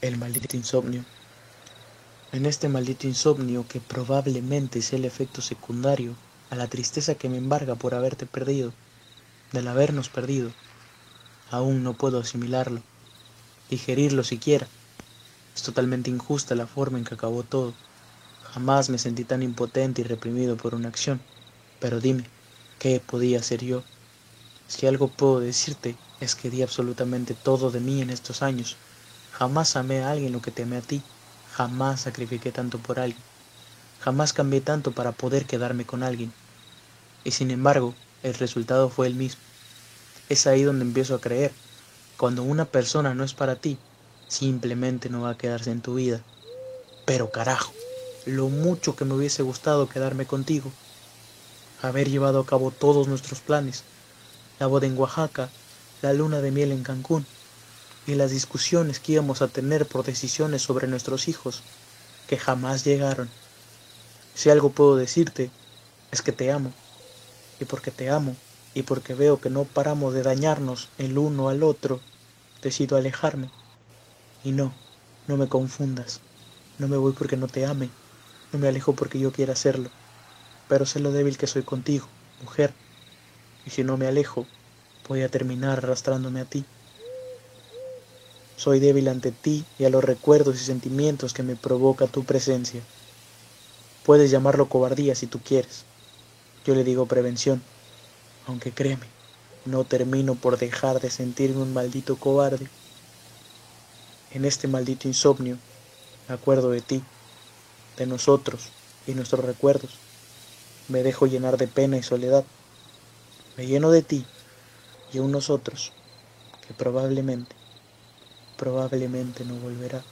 El maldito insomnio. En este maldito insomnio que probablemente es el efecto secundario a la tristeza que me embarga por haberte perdido, del habernos perdido, aún no puedo asimilarlo, digerirlo siquiera. Es totalmente injusta la forma en que acabó todo. Jamás me sentí tan impotente y reprimido por una acción. Pero dime, ¿qué podía hacer yo? Si algo puedo decirte es que di absolutamente todo de mí en estos años Jamás amé a alguien lo que te amé a ti. Jamás sacrifiqué tanto por alguien. Jamás cambié tanto para poder quedarme con alguien. Y sin embargo, el resultado fue el mismo. Es ahí donde empiezo a creer. Cuando una persona no es para ti, simplemente no va a quedarse en tu vida. Pero carajo, lo mucho que me hubiese gustado quedarme contigo. Haber llevado a cabo todos nuestros planes. La boda en Oaxaca, la luna de miel en Cancún y las discusiones que íbamos a tener por decisiones sobre nuestros hijos, que jamás llegaron. Si algo puedo decirte, es que te amo, y porque te amo, y porque veo que no paramos de dañarnos el uno al otro, decido alejarme. Y no, no me confundas, no me voy porque no te ame, no me alejo porque yo quiera hacerlo, pero sé lo débil que soy contigo, mujer, y si no me alejo, voy a terminar arrastrándome a ti. Soy débil ante ti y a los recuerdos y sentimientos que me provoca tu presencia. Puedes llamarlo cobardía si tú quieres. Yo le digo prevención, aunque créeme, no termino por dejar de sentirme un maldito cobarde. En este maldito insomnio me acuerdo de ti, de nosotros y nuestros recuerdos. Me dejo llenar de pena y soledad. Me lleno de ti y un nosotros que probablemente probablemente no volverá.